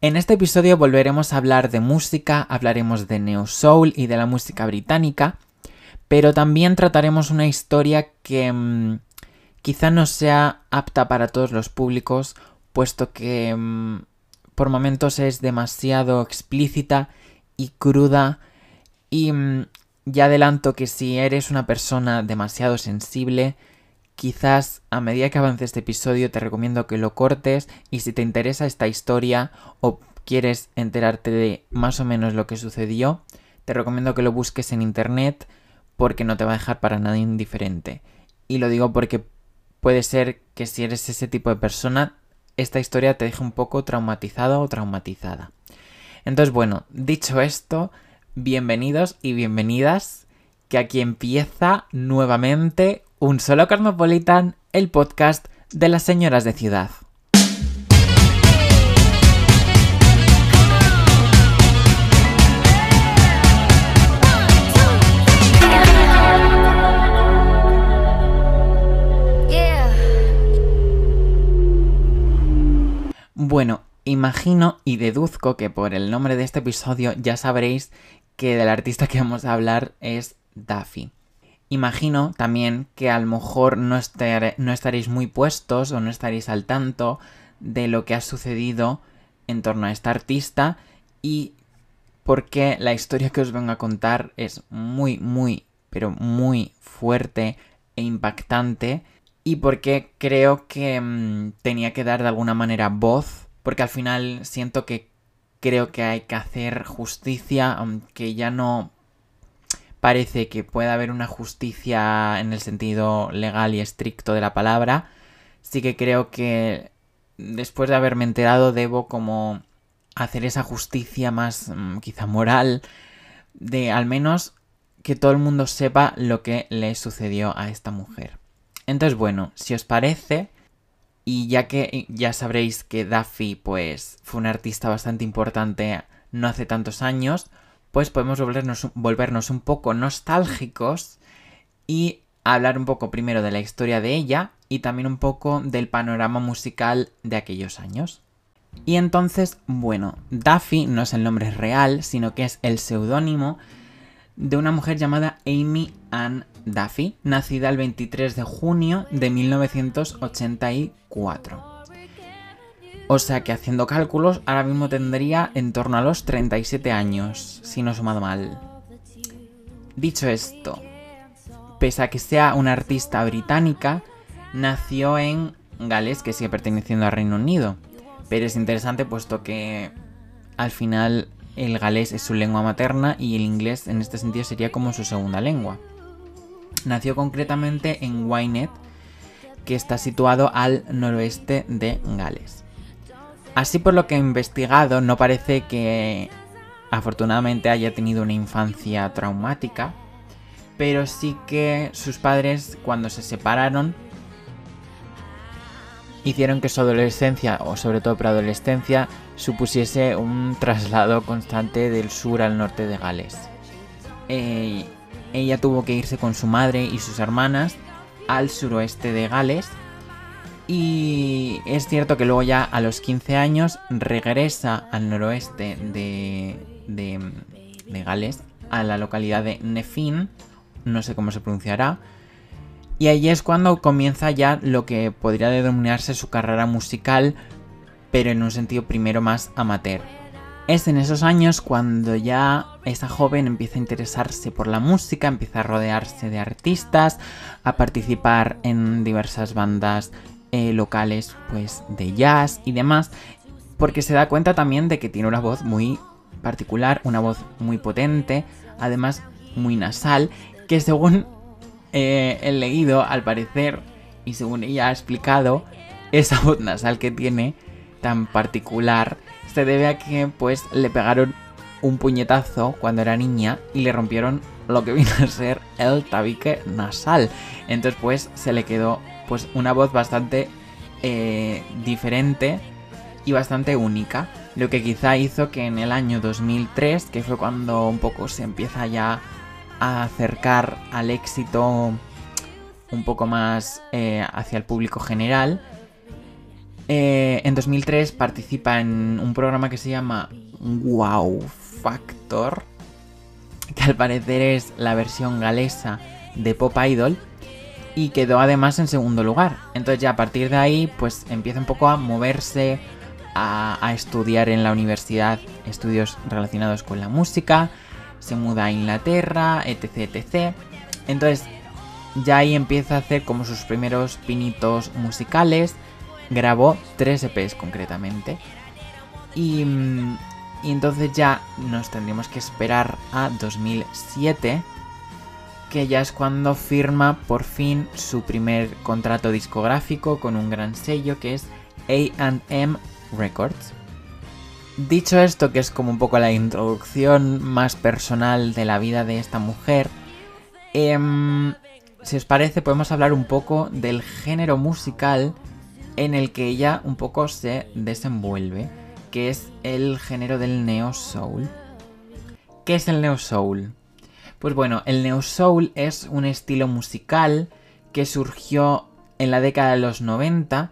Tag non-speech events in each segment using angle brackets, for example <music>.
En este episodio volveremos a hablar de música, hablaremos de neo soul y de la música británica, pero también trataremos una historia que mmm, quizá no sea apta para todos los públicos, puesto que mmm, por momentos es demasiado explícita y cruda y mmm, ya adelanto que si eres una persona demasiado sensible, quizás a medida que avance este episodio te recomiendo que lo cortes y si te interesa esta historia o quieres enterarte de más o menos lo que sucedió, te recomiendo que lo busques en internet porque no te va a dejar para nada indiferente. Y lo digo porque puede ser que si eres ese tipo de persona, esta historia te deje un poco traumatizado o traumatizada. Entonces, bueno, dicho esto, bienvenidos y bienvenidas, que aquí empieza nuevamente un solo Cosmopolitan, el podcast de las señoras de ciudad. Bueno, imagino y deduzco que por el nombre de este episodio ya sabréis que del artista que vamos a hablar es Daffy. Imagino también que a lo mejor no, estar, no, estaréis muy puestos o no estaréis al tanto de lo que ha sucedido en torno a esta artista y porque la historia que os vengo a contar es muy, muy, pero muy fuerte e impactante y porque creo que mmm, tenía que dar de alguna manera voz, porque al final siento que creo que hay que hacer justicia, aunque ya no parece que pueda haber una justicia en el sentido legal y estricto de la palabra, sí que creo que después de haberme enterado debo como hacer esa justicia más mmm, quizá moral de al menos que todo el mundo sepa lo que le sucedió a esta mujer. Entonces, bueno, si os parece, y ya que ya sabréis que Duffy pues fue un artista bastante importante no hace tantos años, pues podemos volvernos, un poco nostálgicos y hablar un poco primero de la historia de ella y también un poco del panorama musical de aquellos años. Y entonces, bueno, Duffy no es el nombre real, sino que es el seudónimo de una mujer llamada Amy Ann Duffy, nacida el 23 de junio de 1984. O sea que haciendo cálculos, ahora mismo tendría en torno a los 37 años, si no he sumado mal. Dicho esto, pese a que sea una artista británica, nació en Gales, que sigue perteneciendo al Reino Unido. Pero es interesante puesto que al final el galés es su lengua materna y el inglés en este sentido sería como su segunda lengua. Nació concretamente en Wynette, que está situado al noroeste de Gales. Así por lo que he investigado, no parece que afortunadamente haya tenido una infancia traumática, pero sí que sus padres cuando se separaron hicieron que su adolescencia, o sobre todo preadolescencia, supusiese un traslado constante del sur al norte de Gales. Eh, ella tuvo que irse con su madre y sus hermanas al suroeste de Gales. Y es cierto que luego ya a los 15 años regresa al noroeste de, de, Gales, a la localidad de Nefin, no sé cómo se pronunciará, y ahí es cuando comienza ya lo que podría denominarse su carrera musical, pero en un sentido primero más amateur. Es en esos años cuando ya esa joven empieza a interesarse por la música, empieza a rodearse de artistas, a participar en diversas bandas eh, locales pues de jazz y demás, porque se da cuenta también de que tiene una voz muy particular, una voz muy potente, además muy nasal, que según eh, he leído, al parecer, y según ella ha explicado, esa <laughs> voz nasal que tiene tan particular se debe a que pues le pegaron un puñetazo cuando era niña y le rompieron lo que <laughs> vino a ser el tabique nasal. Entonces pues se le quedó pues una voz bastante eh, diferente y bastante única. Lo que quizá hizo que en el año 2003, que fue cuando un poco se empieza ya a acercar al éxito un poco más eh, hacia el público general, Eh, en 2003 participa en un programa que se llama Wow Factor, que al parecer es la versión galesa de Pop Idol y quedó además en segundo lugar. Entonces ya a partir de ahí pues empieza un poco a moverse, a, estudiar en la universidad estudios relacionados con la música, se muda a Inglaterra, etc, etc. Entonces ya ahí empieza a hacer como sus primeros pinitos musicales, grabó tres EPs concretamente. Y, mm, y entonces ya nos tendríamos que esperar a 2007 que ya es cuando firma por fin su primer contrato discográfico con un gran sello que es AM Records. Dicho esto, que es como un poco la introducción más personal de la vida de esta mujer, em, si os parece podemos hablar un poco del género musical en el que ella un poco se desenvuelve, que es el género del neo soul. ¿Qué es el neo soul? Pues bueno, el neo soul es un estilo musical que surgió en la década de los 90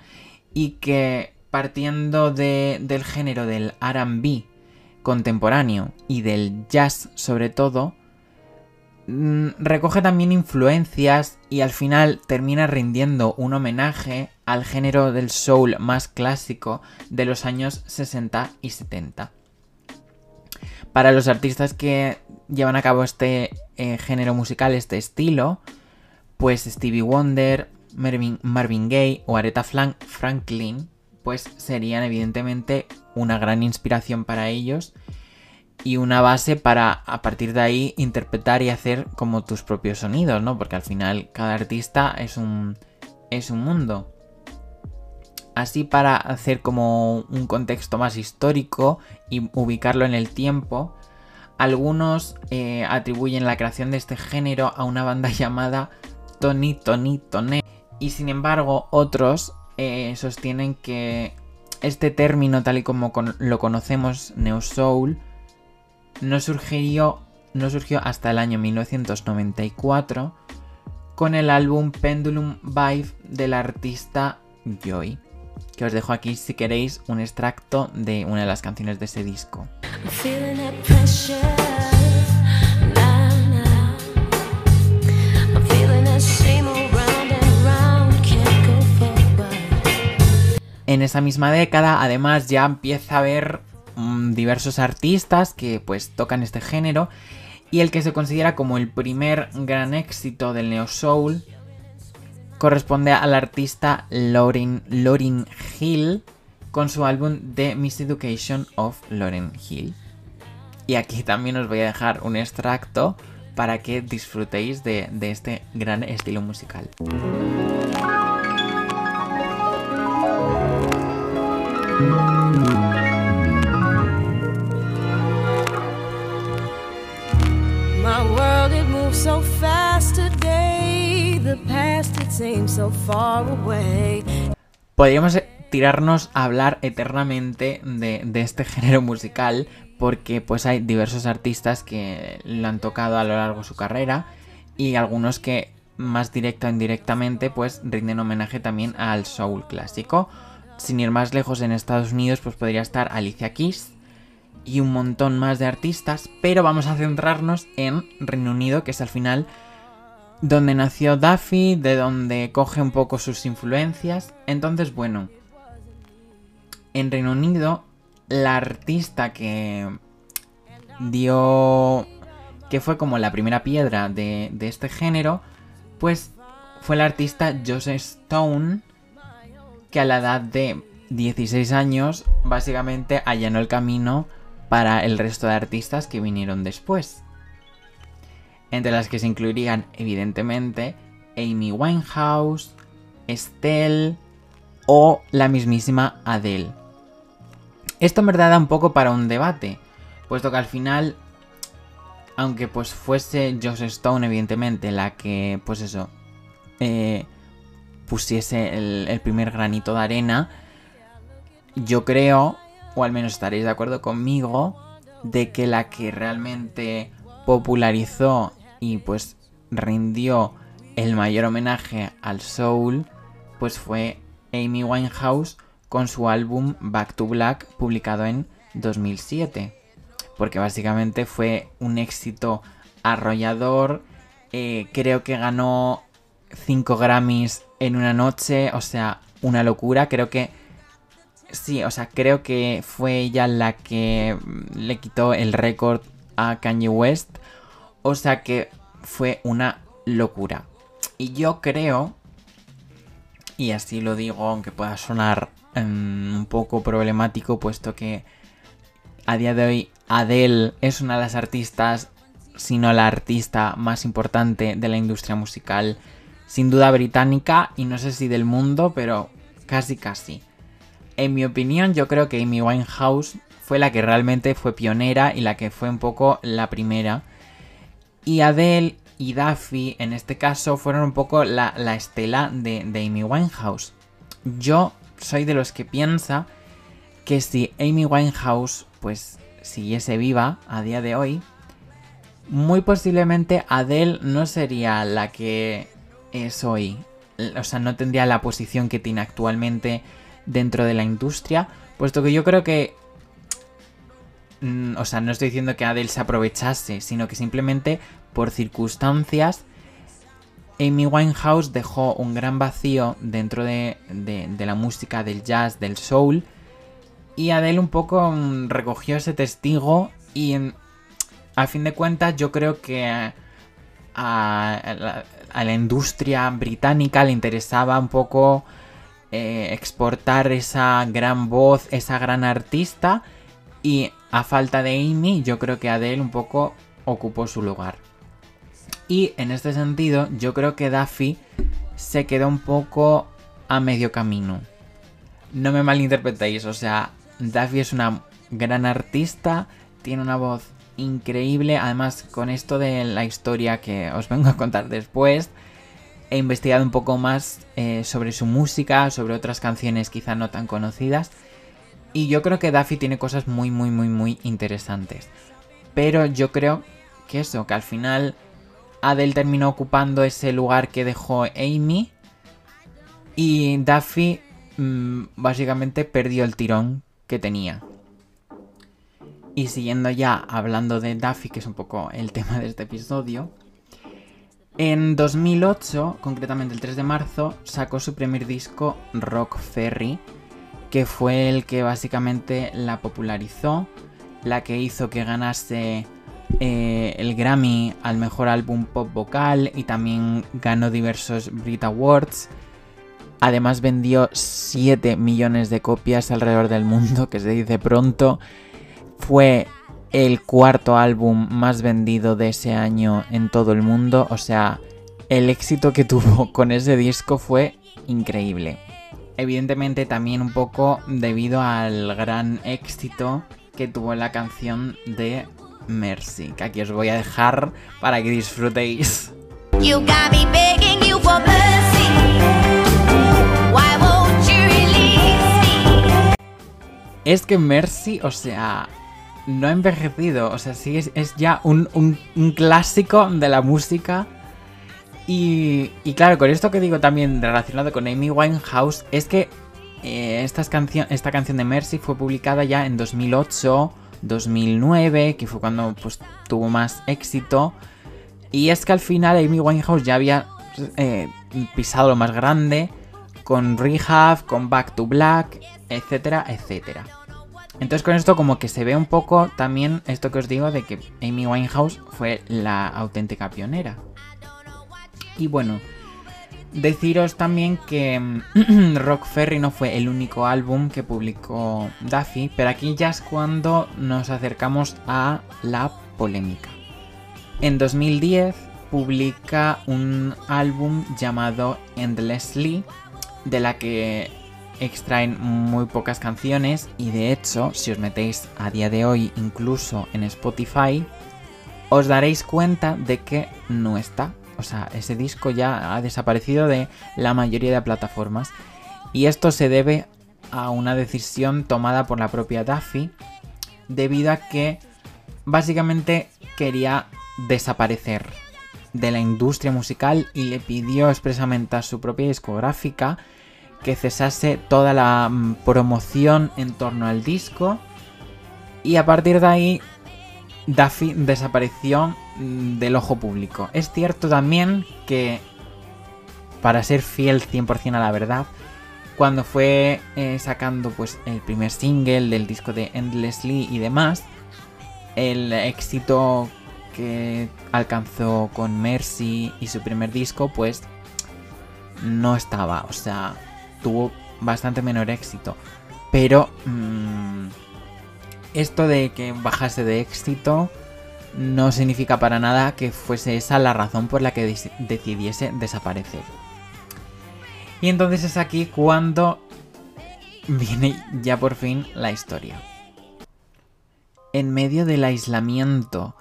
y que partiendo del género del RB contemporáneo y del jazz sobre todo, mm, recoge también influencias y al final termina rindiendo un homenaje al género del soul más clásico de los años 60 y 70. Para los artistas que llevan a cabo este eh, género musical, este estilo, pues Stevie Wonder, Marvin, Marvin Gaye o Aretha Franklin, pues serían evidentemente una gran inspiración para ellos y una base para a partir de ahí interpretar y hacer como tus propios sonidos, ¿no? Porque al final cada artista es un es un mundo. Así para hacer como un contexto más histórico y ubicarlo en el tiempo, algunos eh, atribuyen la creación de este género a una banda <laughs> llamada Tony Tony Tone. Y sin embargo, otros eh, sostienen que este término, tal y como lo conocemos, Neo Soul, no surgió, no surgió hasta el año 1994 con el álbum Pendulum Vibe del artista Joy que os dejo aquí si queréis un extracto de una de las canciones de ese disco. En esa misma década, además, ya empieza a haber mm, diversos artistas que pues tocan este género y el que se considera como el primer gran éxito del neo soul corresponde al artista Lauren, Hill con su álbum The Miseducation of Lauren Hill. Y aquí también os voy a dejar un extracto para que disfrutéis de, de este gran estilo musical. Podríamos tirarnos a hablar eternamente de, de, este <laughs> género musical porque pues hay diversos artistas que lo han tocado a lo largo de su carrera y algunos que más directa o indirectamente pues rinden homenaje también al soul clásico. Sin ir más lejos, en Estados Unidos pues podría estar Alicia Keys y un montón más de artistas, pero vamos a centrarnos en Reino Unido, que es al final donde nació Duffy, de donde coge un poco sus influencias. Entonces, bueno, en Reino Unido, la artista que dio... que fue como la primera piedra de, de este género, pues fue la artista Joseph Stone, que a la edad de 16 años básicamente allanó el camino para el resto de artistas que vinieron después. Entre las que se incluirían evidentemente Amy Winehouse, Estelle o la mismísima Adele. Esto en verdad da un poco para un debate, puesto que al final, aunque pues fuese Joss Stone evidentemente la que, pues eso, eh, pusiese el, primer granito de arena, yo creo, o al menos estaréis de acuerdo conmigo, de que la que realmente popularizó y pues rindió el mayor homenaje al soul, pues fue Amy Winehouse con su álbum Back to Black publicado en 2007. Porque básicamente fue un éxito arrollador. Eh, creo que ganó 5 Grammys en una noche. O sea, una locura. Creo que... Sí, o sea, creo que fue ella la que le quitó el récord a Kanye West. O sea que fue una locura. Y yo creo, y así lo digo, aunque pueda sonar em, un poco problemático, puesto que a día de hoy Adele es una de las artistas, si no la artista más importante de la industria musical, sin duda británica y no sé si del mundo, pero casi casi. En mi opinión, yo creo que Amy Winehouse fue la que realmente fue pionera y la que fue un poco la primera. Y Adele y Duffy, en este caso, fueron un poco la, estela de, Amy Winehouse. Yo soy de los que piensa que si Amy Winehouse, pues, siguiese viva a día de hoy, muy posiblemente Adele no sería la que es hoy. O sea, no tendría la posición que tiene actualmente dentro de la industria, puesto que yo creo que o sea, no estoy diciendo que Adele se aprovechase, sino que simplemente por circunstancias, Amy Winehouse dejó un gran vacío dentro de, la música del jazz, del soul, y Adele un poco mm, recogió ese testigo y a fin de cuentas yo creo que a, la, industria británica le interesaba un poco eh, exportar esa gran voz, esa gran artista y a falta de Amy yo creo que Adele un poco ocupó su lugar. Y en este sentido, yo creo que Daffy se quedó un poco a medio camino. No me malinterpretéis, o sea, Daffy es una gran artista, tiene una voz increíble, además con esto de la historia que os vengo a contar después, he investigado un poco más eh, sobre su música, sobre otras canciones quizá no tan conocidas, y yo creo que Daffy tiene cosas muy, muy, muy, muy interesantes. Pero yo creo que eso, que al final Adele terminó ocupando ese lugar que dejó Amy. Y Duffy mm, básicamente perdió el tirón que tenía. Y siguiendo ya hablando de Duffy, que es un poco el <laughs> tema de este episodio. En 2008, concretamente el 3 de marzo, sacó su primer disco Rock Ferry, que fue el que básicamente la popularizó, la que hizo que ganase eh, el Grammy al mejor álbum pop vocal y también ganó diversos Brit Awards. Además vendió 7 millones de copias alrededor del mundo, que se dice pronto. Fue el cuarto álbum más vendido de ese año en todo el mundo. O sea, el éxito que tuvo con ese disco fue increíble. Evidentemente también un poco debido al gran éxito que tuvo la canción de Mercy, que aquí os voy a dejar para que disfrutéis. Es que Mercy, o sea, no ha envejecido, o sea, sí es, ya un, clásico de la música. Y, claro, con esto que digo también relacionado con Amy Winehouse, es que eh, esta canción de Mercy fue publicada ya en 2008 2009, que fue cuando pues, tuvo más éxito. Y es que al final Amy Winehouse ya había eh, pisado lo más grande con Rehab, con Back to Black, etcétera, etcétera. Entonces con esto como que se ve un poco también esto que os digo de que Amy Winehouse fue la auténtica pionera. Y bueno, Deciros también que mm, <clears throat> Rock Ferry no fue el único álbum que publicó Duffy, pero aquí ya es cuando nos acercamos a la polémica. En 2010 publica un álbum llamado Endlessly, de la que extraen muy pocas canciones y de hecho, si os metéis a día de hoy incluso en Spotify, os daréis cuenta de que no está o sea, ese disco ya ha desaparecido de la mayoría de plataformas. Y esto se debe a una decisión tomada por la propia Duffy, debido a que básicamente quería desaparecer de la industria musical y le pidió expresamente a su propia discográfica que cesase toda la mm, promoción en torno al disco y a partir de ahí Duffy desapareció del ojo público. Es cierto también que, para ser fiel 100% a la verdad, cuando fue eh, sacando pues el primer single del disco de Endlessly y demás, el éxito que alcanzó con Mercy y su primer disco, pues no estaba, o sea, tuvo bastante menor éxito. Pero mmm, esto de que bajase de éxito no significa para nada que fuese esa la razón por la que decidiese desaparecer. Y entonces es aquí cuando viene ya por fin la historia. En medio del aislamiento,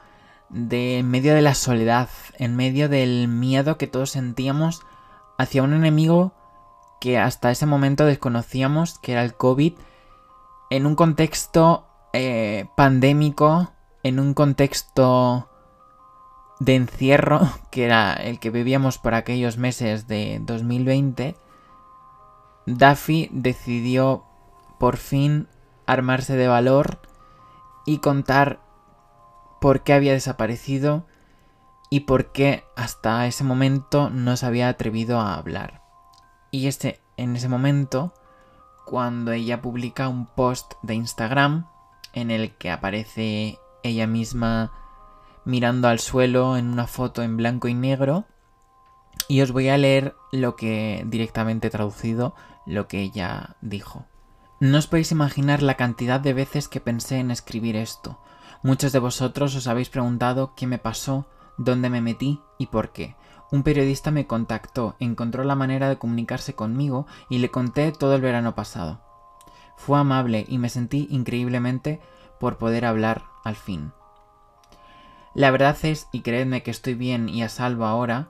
de, en medio de la soledad, en medio del miedo que todos sentíamos hacia un enemigo que hasta ese momento desconocíamos, que era el COVID, en un contexto eh, pandémico, en un contexto de encierro, <laughs> que era el que vivíamos por aquellos meses de 2020, Duffy decidió por fin armarse de valor y contar por qué había desaparecido y por qué hasta ese momento no se había atrevido a hablar. Y este, en ese momento, cuando ella publica un post de Instagram en el que aparece ella misma mirando al suelo en una foto en blanco y negro. Y os voy a leer lo que directamente traducido, lo que ella dijo. No os podéis imaginar la cantidad de veces que pensé en escribir esto. Muchos de vosotros os habéis preguntado qué me pasó, dónde me metí y por qué. Un periodista me contactó, encontró la manera de comunicarse conmigo y le conté todo el verano pasado. Fue amable y me sentí increíblemente por poder hablar al fin. La verdad es, y creedme que estoy bien y a salvo ahora,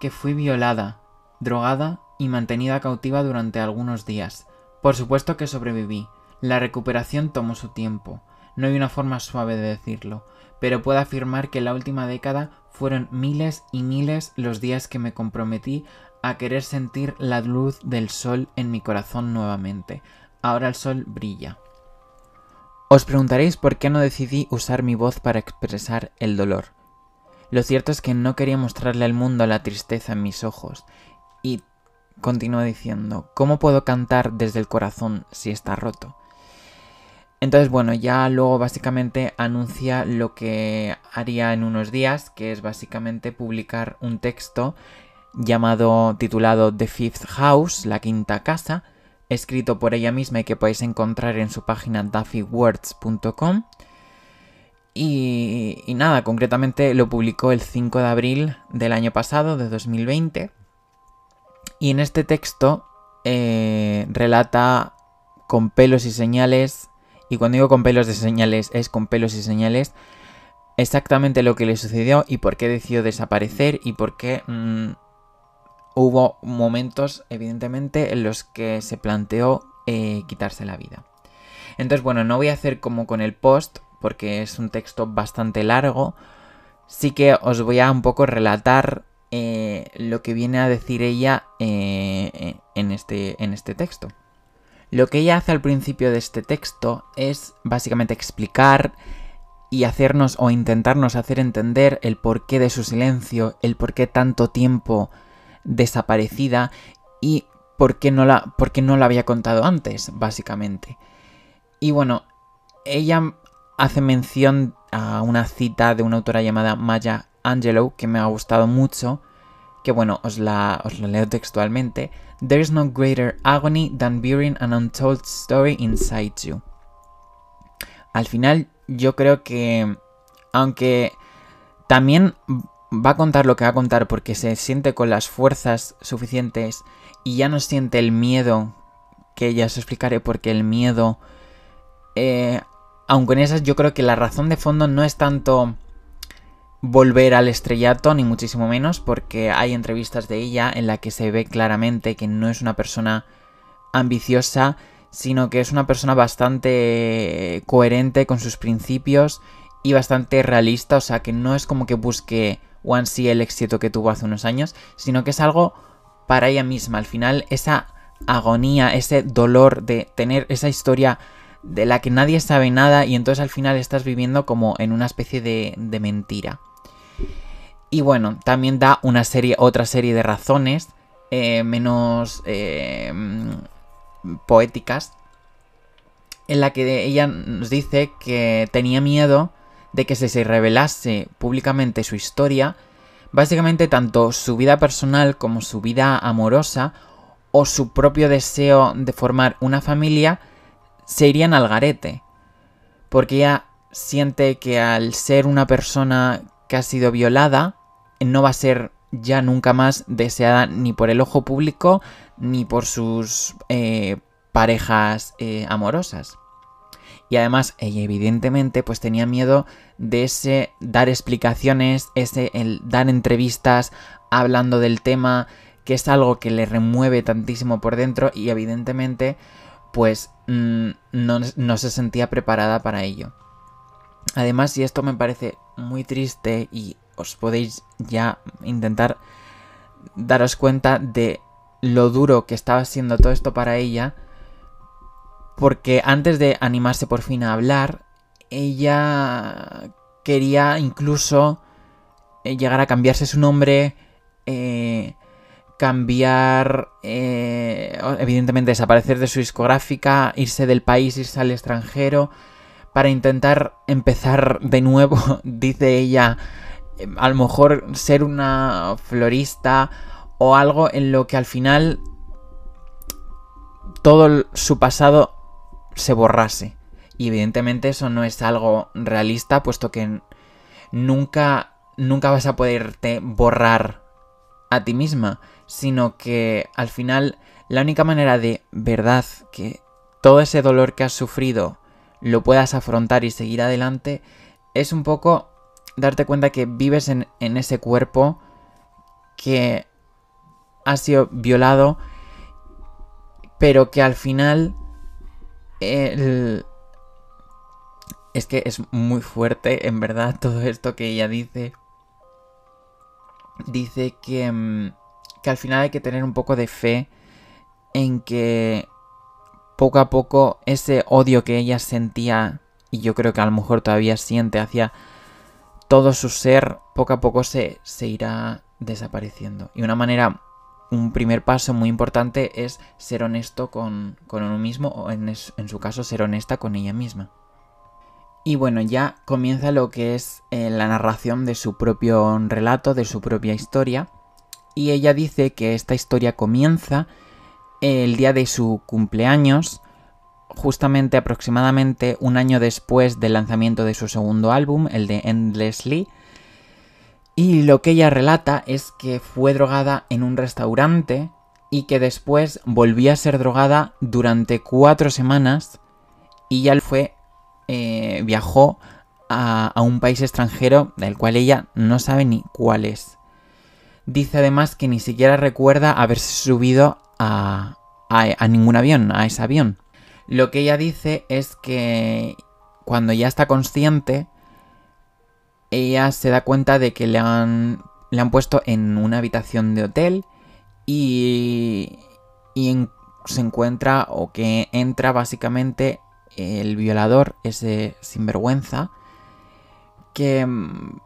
que fui violada, drogada y mantenida cautiva durante algunos días. Por supuesto que sobreviví. La recuperación tomó su tiempo. No hay una forma suave de decirlo, pero puedo afirmar que en la última década fueron miles y miles los días que me comprometí a querer sentir la luz del sol en mi corazón nuevamente, Ahora el sol brilla. Os preguntaréis por qué no decidí usar mi voz para expresar el dolor. Lo cierto es que no quería mostrarle al mundo la tristeza en mis ojos. Y continúa diciendo, ¿cómo puedo cantar desde el corazón si está roto? Entonces, bueno, ya luego básicamente anuncia lo que haría en unos días, que es básicamente publicar un texto llamado, titulado The Fifth House, la quinta casa, escrito por ella misma y que podéis encontrar en su página duffywords.com. Y, nada, concretamente lo publicó el 5 de abril del año pasado, de 2020. Y en este texto eh, relata con pelos y señales, y cuando digo con pelos de señales es con pelos y señales, exactamente lo que le sucedió y por qué decidió desaparecer y por qué mm, hubo momentos, evidentemente, en los que se planteó eh, quitarse la vida. Entonces, bueno, no voy a hacer como con el post, porque es un texto bastante largo. Sí que os voy a un poco relatar eh, lo que viene a decir ella eh, en, este, en este texto. Lo que ella hace al principio de este texto es básicamente explicar y hacernos o intentarnos hacer entender el porqué de su silencio, el por qué tanto tiempo desaparecida y por qué no la, por no la había contado antes, básicamente. Y bueno, ella hace mención a una cita de una autora llamada Maya Angelou que me ha gustado mucho, que bueno, os la, os la leo textualmente. There is no greater agony than bearing an untold story inside you. Al final, yo creo que, aunque también va a contar lo que va a contar porque se siente con las fuerzas suficientes y ya no siente el miedo, que ya os explicaré porque el miedo, eh, aunque en esas yo creo que la razón de fondo no es tanto volver al estrellato, ni muchísimo menos, porque hay entrevistas de ella en la que se ve claramente que no es una persona ambiciosa, sino que es una persona bastante coherente con sus principios y bastante realista, o sea que no es como que busque One el éxito que tuvo hace unos años, sino que es algo para ella misma. Al final, esa agonía, ese dolor de tener esa historia de la que nadie sabe nada y entonces al final estás viviendo como en una especie de, de mentira. Y bueno, también da una serie, otra serie de razones eh, menos eh, poéticas en la que ella nos dice que tenía miedo de que se revelase públicamente su historia, básicamente tanto su vida personal como su vida amorosa o su propio deseo de formar una familia se irían al garete. Porque ella siente que al ser una persona que ha sido violada, no va a ser ya nunca más deseada ni por el ojo público ni por sus eh, parejas eh, amorosas. Y además ella evidentemente pues tenía miedo de ese dar explicaciones, ese el dar entrevistas hablando del tema, que es algo que le remueve tantísimo por dentro y evidentemente pues mm, no, no se sentía preparada para ello. Además, y esto me parece muy triste y os podéis ya intentar daros cuenta de lo duro que estaba siendo todo esto para ella, porque antes de animarse por fin a hablar, ella quería incluso eh, llegar a cambiarse su nombre, eh, cambiar, eh, evidentemente desaparecer de su discográfica, irse del país, irse al extranjero, para intentar empezar de nuevo, <laughs> dice ella, a lo mejor ser una florista o algo en lo que al final todo su pasado se borrase. Y evidentemente eso no es algo realista, puesto que nunca, nunca vas a poderte borrar a ti misma, sino que al final la única manera de verdad que todo ese dolor que has sufrido lo puedas afrontar y seguir adelante es un poco darte cuenta que vives en, ese cuerpo que ha sido violado, pero que al final es que es muy fuerte, en verdad, todo esto que ella dice. Dice que, mm, que al final hay que tener un poco de fe en que poco a poco ese odio que ella sentía, y yo creo que a lo mejor todavía siente hacia todo su ser poco a poco se, se irá desapareciendo. Y una manera, un primer paso muy importante es ser honesto con, uno mismo o en, su caso ser honesta con ella misma. Y bueno, ya comienza lo que es eh, la narración de su propio relato, de su propia historia. Y ella dice que esta historia comienza el día de su cumpleaños, justamente aproximadamente un año después del lanzamiento de su segundo álbum, el de Endlessly. Y lo que ella relata es que fue drogada en un restaurante y que después volvió a ser drogada durante cuatro semanas y ya fue, eh, viajó a, un país extranjero del cual ella no sabe ni cuál es. Dice además que ni siquiera recuerda haberse subido a, a ningún avión, a ese avión. Lo que ella dice es que cuando ya está consciente, ella se da cuenta de que le han, le han puesto en una habitación de hotel y, y se encuentra o que entra básicamente el violador, ese sinvergüenza, que mm,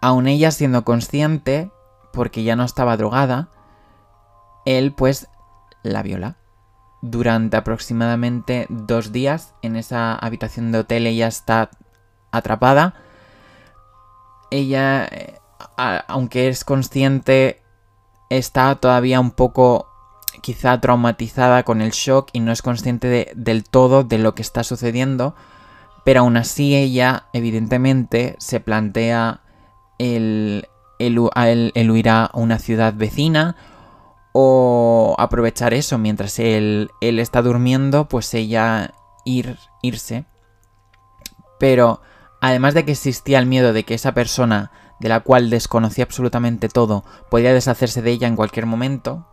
aun ella siendo consciente, porque ya no estaba drogada, él pues la viola durante aproximadamente dos días en esa habitación de hotel. Ella está atrapada. Ella, eh, aunque es consciente, está todavía un poco quizá traumatizada con el shock y no es consciente del todo de lo que está sucediendo. Pero aún así ella, evidentemente, se plantea el, el, huir a una ciudad vecina o aprovechar eso mientras él, él está durmiendo, pues ella ir, irse. Pero además de que existía el miedo de que esa persona, de la cual desconocía absolutamente todo, podía deshacerse de ella en cualquier momento,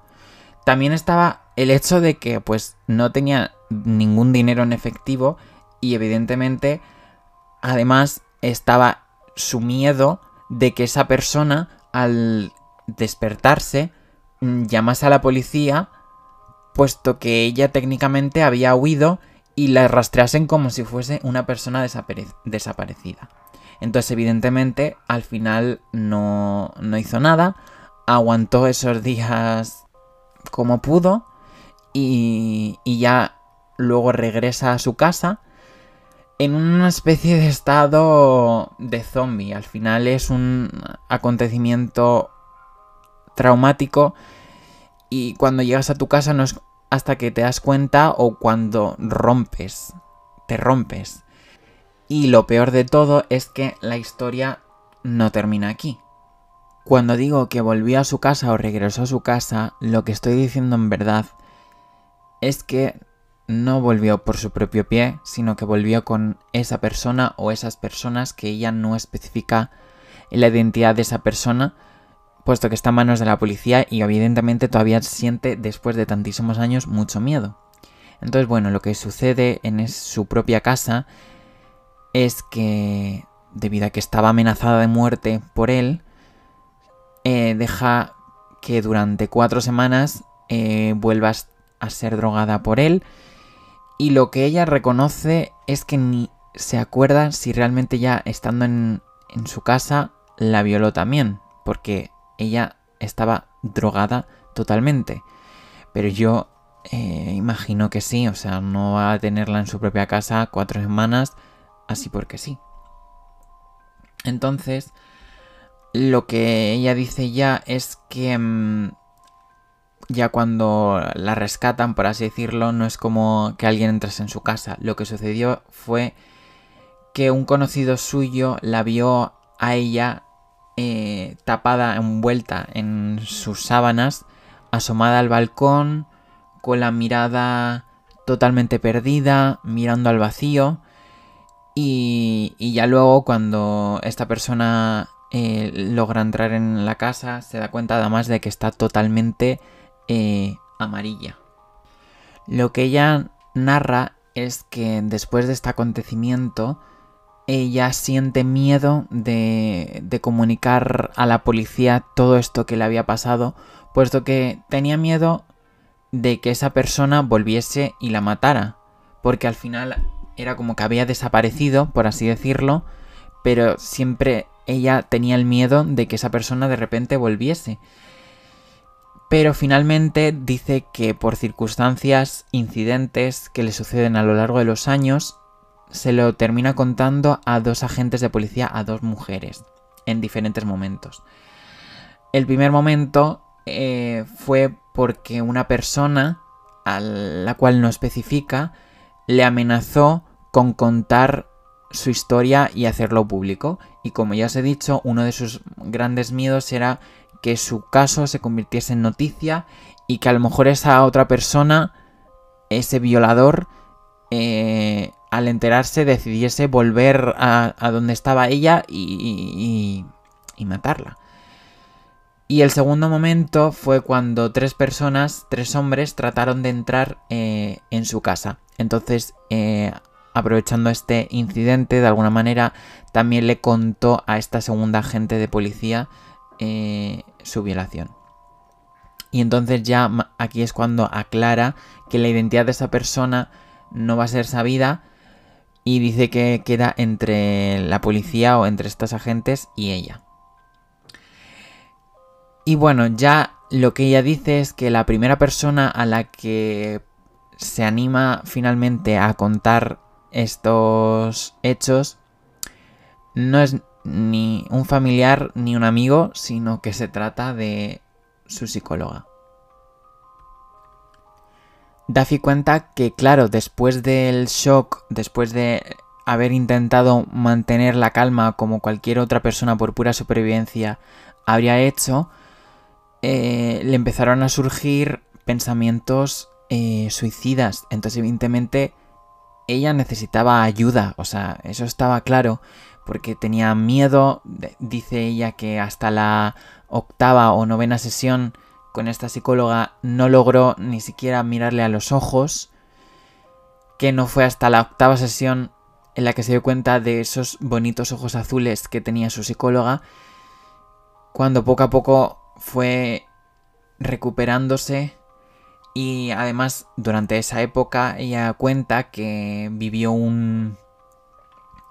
también estaba el hecho de que pues no tenía ningún dinero en efectivo y evidentemente además estaba su miedo de que esa persona al despertarse Mm, llamase a la policía puesto que ella técnicamente había huido y la rastreasen como si fuese una persona desaparecida. Entonces, evidentemente, al final no, no hizo nada, aguantó esos días como pudo y, y ya luego regresa a su casa en una especie de estado de zombie. Al final es un acontecimiento traumático y cuando llegas a tu casa no es hasta que te das cuenta o cuando rompes, te rompes. Y lo peor de todo es que la historia no termina aquí. Cuando digo que volvió a su casa o regresó a su casa, lo que estoy diciendo en verdad es que no volvió por su propio pie, sino que volvió con esa persona o esas personas que ella no especifica la identidad de esa persona, puesto que está en manos de la policía y evidentemente todavía siente, después de tantísimos años, mucho miedo. Entonces, bueno, lo que sucede en su propia casa es que, debido a que estaba amenazada de muerte por él, eh, deja que durante cuatro semanas eh, vuelva a ser drogada por él y lo que ella reconoce es que ni se acuerda si realmente ya estando en, su casa la violó también, porque ella estaba drogada totalmente. Pero yo eh, imagino que sí, o sea, no va a tenerla en su propia casa cuatro semanas, así porque sí. Entonces, lo que ella dice ya es que mm, ya cuando la rescatan, por así decirlo, no es como que alguien entrase en su casa. Lo que sucedió fue que un conocido suyo la vio a ella eh, tapada, envuelta en sus sábanas, asomada al balcón, con la mirada totalmente perdida, mirando al vacío. Y, ya luego cuando esta persona eh, logra entrar en la casa, se da cuenta además de que está totalmente eh, amarilla. Lo que ella narra es que después de este acontecimiento, ella siente miedo de, de, comunicar a la policía todo esto que le había pasado, puesto que tenía miedo de que esa persona volviese y la matara, porque al final era como que había desaparecido, por así decirlo, pero siempre ella tenía el miedo de que esa persona de repente volviese. Pero finalmente dice que por circunstancias, incidentes que le suceden a lo largo de los años, se lo termina contando a dos agentes de policía, a dos mujeres, en diferentes momentos. El primer momento eh, fue porque una persona, a la cual no especifica, le amenazó con contar su historia y hacerlo público. Y como ya os he dicho, uno de sus grandes miedos era que su caso se convirtiese en noticia y que a lo mejor esa otra persona, ese violador, eh, al enterarse decidiese volver a, donde estaba ella y, matarla. Y el segundo momento fue cuando tres personas, tres hombres, trataron de entrar eh, en su casa. Entonces, eh, aprovechando este incidente, de alguna manera, también le contó a esta segunda agente de policía eh, su violación. Y entonces ya aquí es cuando aclara que la identidad de esa persona no va a ser sabida y dice que queda entre la policía o entre estos agentes y ella. Y bueno, ya lo que ella dice es que la primera persona a la que se anima finalmente a contar estos hechos no es ni un familiar ni un amigo, sino que se trata de su psicóloga. Daffy cuenta que, claro, después del shock, después de haber intentado mantener la calma como cualquier otra persona por pura supervivencia habría hecho, eh, le empezaron a surgir pensamientos eh, suicidas. Entonces, evidentemente, ella necesitaba ayuda, o sea, eso estaba claro porque tenía miedo. Dice ella que hasta la octava o novena sesión con esta psicóloga no logró ni siquiera mirarle a los ojos. Que no fue hasta la octava sesión en la que se dio cuenta de esos bonitos ojos azules que tenía su psicóloga. Cuando poco a poco fue recuperándose Y además, durante esa época, ella cuenta que vivió un,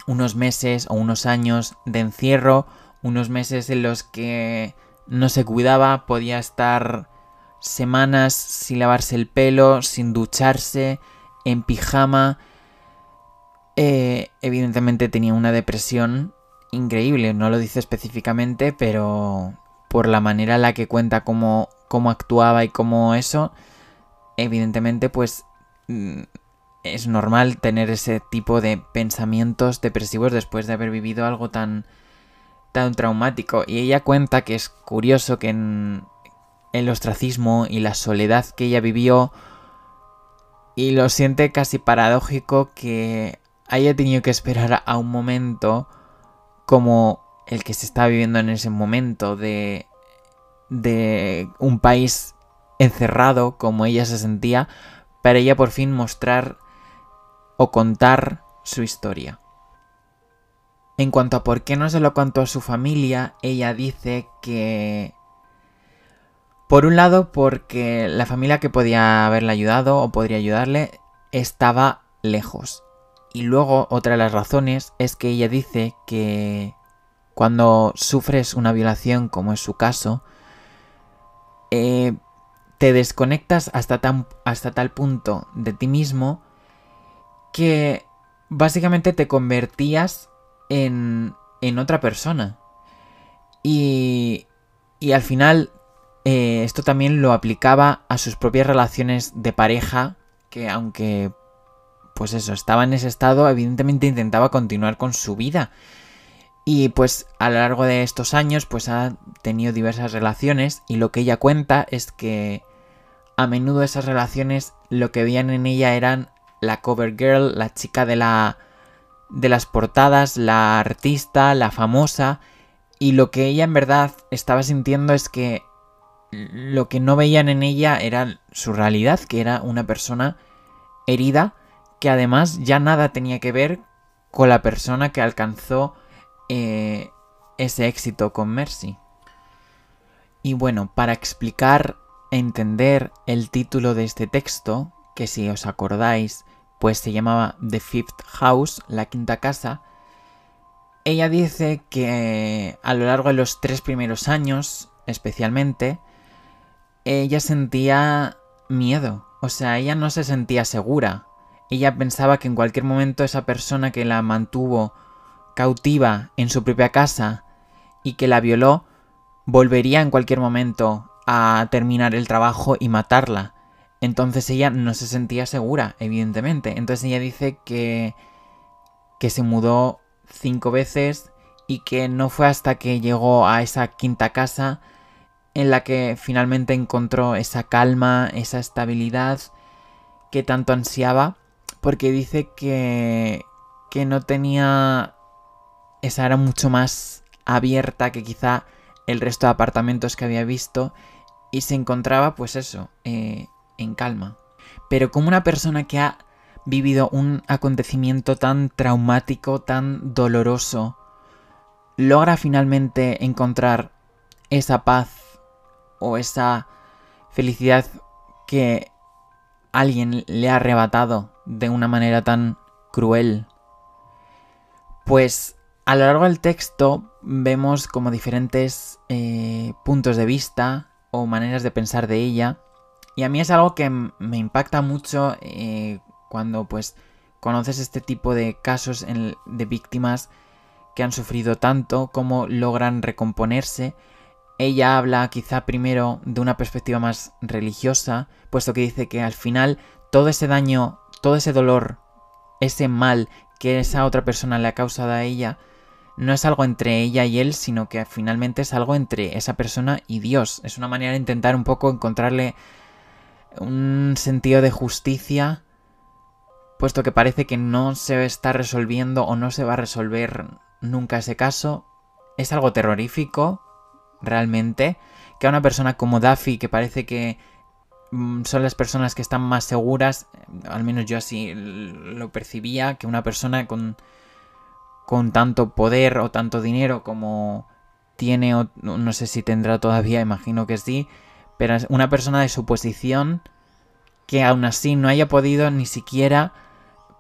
unos meses o unos años de encierro, unos meses en los que no se cuidaba, podía estar semanas sin lavarse el pelo, sin ducharse, en pijama. Eh, evidentemente tenía una depresión increíble, no lo dice específicamente, pero por la manera en la que cuenta cómo, cómo actuaba y cómo eso, evidentemente pues mm, es normal tener ese tipo de pensamientos depresivos después de haber vivido algo tan tan traumático y ella cuenta que es curioso que en el ostracismo y la soledad que ella vivió y lo siente casi paradójico que haya tenido que esperar a un momento como el que se está viviendo en ese momento de de un país encerrado como ella se sentía, para ella por fin mostrar o contar su historia. En cuanto a por qué no se lo contó a su familia, ella dice que... Por un lado, porque la familia que podía haberle ayudado o podría ayudarle estaba lejos. Y luego, otra de las razones es que ella dice que cuando sufres una violación, como es su caso, eh, te desconectas hasta, hasta tal punto de ti mismo que básicamente te convertías en, en otra persona. Y, y al final eh, esto también lo aplicaba a sus propias relaciones de pareja, que aunque pues eso, estaba en ese estado, evidentemente intentaba continuar con su vida. Y pues a lo largo de estos años pues ha tenido diversas relaciones y lo que ella cuenta es que a menudo esas relaciones lo que veían en ella eran la cover girl, la chica de la de las portadas, la artista, la famosa y lo que ella en verdad estaba sintiendo es que lo que no veían en ella era su realidad, que era una persona herida que además ya nada tenía que ver con la persona que alcanzó eh, ese éxito con Mercy. Y bueno, para explicar, entender el título de este texto, que si os acordáis, pues se llamaba The Fifth House, la quinta casa, ella dice que a lo largo de los tres primeros años, especialmente, ella sentía miedo. O sea, ella no se sentía segura. Ella pensaba que en cualquier momento esa persona que la mantuvo cautiva en su propia casa y que la violó, volvería en cualquier momento a terminar el trabajo y matarla. Entonces ella no se sentía segura, evidentemente. Entonces ella dice que, que se mudó cinco veces y que no fue hasta que llegó a esa quinta casa en la que finalmente encontró esa calma, esa estabilidad que tanto ansiaba, porque dice que, que no tenía esa era mucho más abierta que quizá el resto de apartamentos que había visto y se encontraba pues eso, eh, en calma. Pero como una persona que ha vivido un acontecimiento tan traumático, tan doloroso, logra finalmente encontrar esa paz o esa felicidad que alguien le ha arrebatado de una manera tan cruel, pues a lo largo del texto vemos como diferentes eh, puntos de vista o maneras de pensar de ella. Y a mí es algo que me impacta mucho eh, cuando pues conoces este tipo de casos de víctimas que han sufrido tanto, cómo logran recomponerse. Ella habla quizá primero de una perspectiva más religiosa, puesto que dice que al final todo ese daño, todo ese dolor, ese mal que esa otra persona le ha causado a ella, no es algo entre ella y él, sino que finalmente es algo entre esa persona y Dios. Es una manera de intentar un poco encontrarle un sentido de justicia, puesto que parece que no se está resolviendo o no se va a resolver nunca ese caso. Es algo terrorífico, realmente, que a una persona como Daffy, que parece que mm, son las personas que están más seguras, al menos yo así lo percibía, que una persona con con tanto poder o tanto dinero como tiene, o no sé si tendrá todavía, imagino que sí, pero una persona de su posición que aún así no haya podido ni siquiera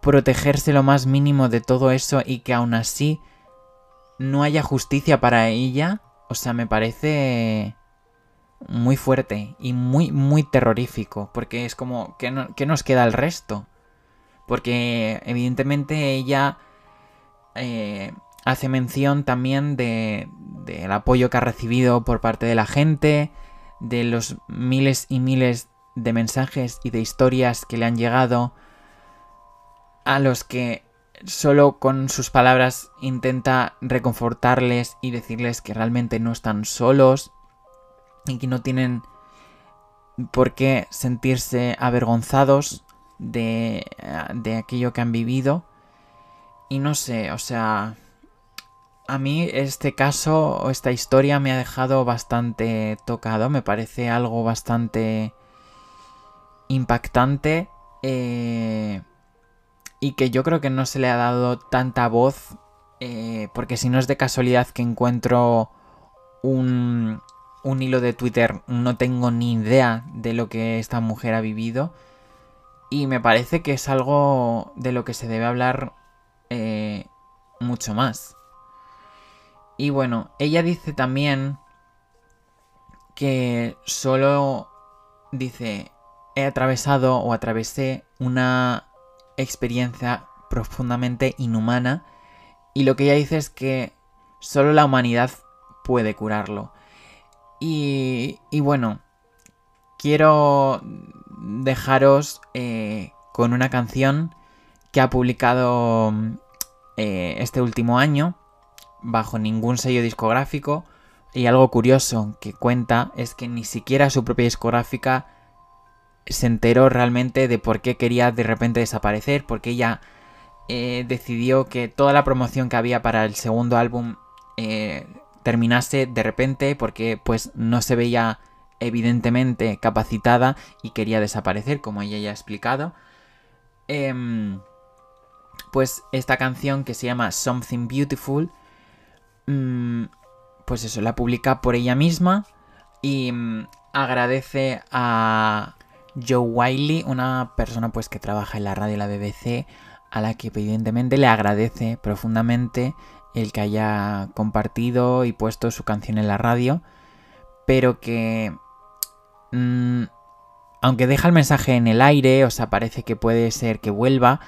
protegerse lo más mínimo de todo eso y que aún así no haya justicia para ella, o sea, me parece muy fuerte y muy, muy terrorífico, porque es como, ¿qué, nos queda el resto? Porque evidentemente ella eh, hace mención también de, del apoyo que ha recibido por parte de la gente, de los miles y miles de mensajes y de historias que le han llegado, a los que solo con sus palabras intenta reconfortarles y decirles que realmente no están solos y que no tienen por qué sentirse avergonzados de, de aquello que han vivido. Y no sé, o sea, a mí este caso o esta historia me ha dejado bastante tocado, me parece algo bastante impactante eh, y que yo creo que no se le ha dado tanta voz eh, porque si no es de casualidad que encuentro un, hilo de Twitter no tengo ni idea de lo que esta mujer ha vivido y me parece que es algo de lo que se debe hablar eh, mucho más. Y bueno, ella dice también que solo dice, he atravesado o atravesé una experiencia profundamente inhumana y lo que ella dice es que solo la humanidad puede curarlo. Y, y bueno, quiero dejaros eh, con una canción que ha publicado eh, este último año bajo ningún sello discográfico. Y algo curioso que cuenta es que ni siquiera su propia discográfica se enteró realmente de por qué quería de repente desaparecer, porque ella eh, decidió que toda la promoción que había para el segundo álbum eh, terminase de repente, porque pues no se veía evidentemente capacitada y quería desaparecer, como ella ya ha explicado. Em, pues esta canción que se llama Something Beautiful pues eso, la publica por ella misma y mm, agradece a Joe Wiley, una persona pues que trabaja en la radio de la BBC, a la que evidentemente le agradece profundamente el que haya compartido y puesto su canción en la radio, pero que mm, aunque deja el mensaje en el aire, o sea, parece que puede ser que vuelva,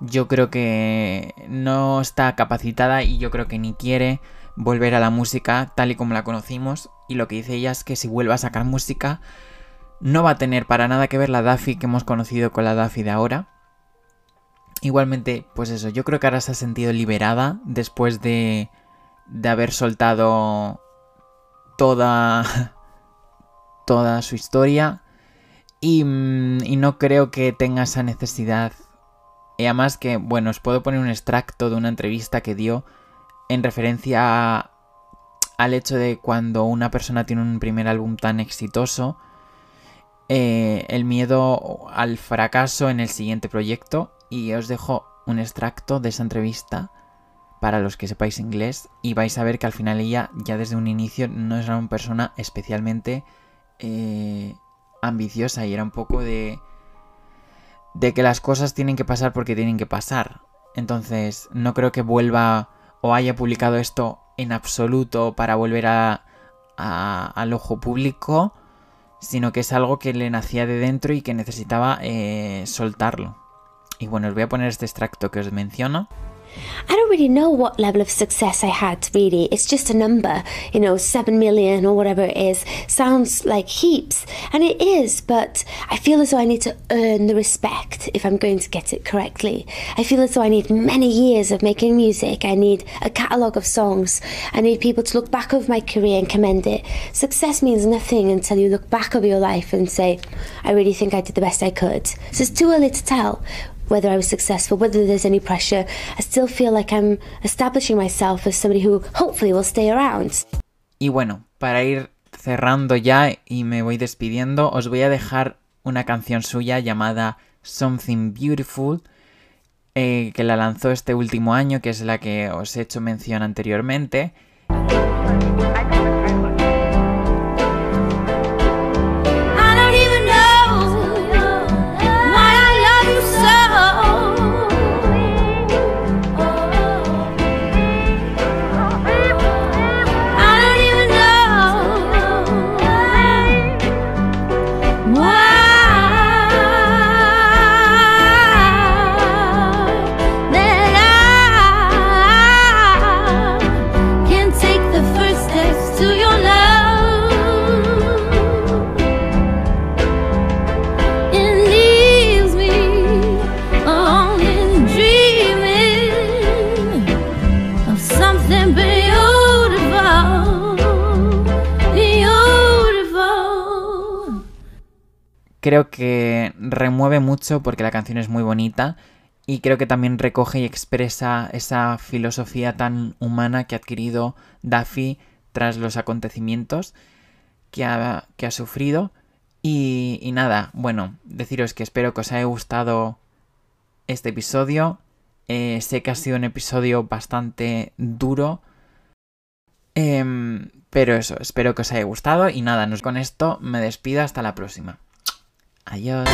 yo creo que no está capacitada y yo creo que ni quiere volver a la música tal y como la conocimos. Y lo que dice ella es que si vuelve a sacar música, no va a tener para nada que ver la Daffy que hemos conocido con la Daffy de ahora. Igualmente, pues eso, yo creo que ahora se ha sentido liberada después de, de haber soltado toda, <laughs> toda su historia. Mm, y no creo que tenga esa necesidad y además que, bueno, os puedo poner un extracto de una entrevista que dio en referencia al hecho de cuando una persona tiene un primer álbum tan exitoso, eh, el miedo al fracaso en el siguiente proyecto. Y os dejo un extracto de esa entrevista para los que sepáis inglés y vais a ver que al final ella ya desde un inicio no era una persona especialmente eh, ambiciosa y era un poco de de que las cosas tienen que pasar porque tienen que pasar. Entonces, no creo que vuelva o haya publicado esto en absoluto para volver a, al ojo público, sino que es algo que le nacía de dentro y que necesitaba eh, soltarlo. Y bueno, os voy a poner este extracto que os menciono. I don't really know what level of success I had, really. It's just a number, you know, 7 million or whatever it is. Sounds like heaps, and it is, but I feel as though I need to earn the respect if I'm going to get it correctly. I feel as though I need many years of making music. I need a catalogue of songs. I need people to look back over my career and commend it. Success means nothing until you look back over your life and say, I really think I did the best I could. So it's too early to tell whether I was successful, whether there's any pressure. I still feel like I'm establishing myself as somebody who hopefully will stay around. Y bueno, para ir cerrando ya y me voy despidiendo, os voy a dejar una canción suya llamada Something Beautiful, eh, que la lanzó este último año, que es la que os he hecho mención anteriormente. Creo que remueve mucho porque la canción es muy bonita y creo que también recoge y expresa esa filosofía tan humana que ha adquirido Daffy tras los acontecimientos que ha, que ha sufrido. Y, nada, bueno, deciros que espero que os haya gustado este episodio. Eh, sé que ha sido un episodio bastante duro. Eh, pero eso, espero que os haya gustado. Y nada, con esto me despido hasta la próxima. 哎呀。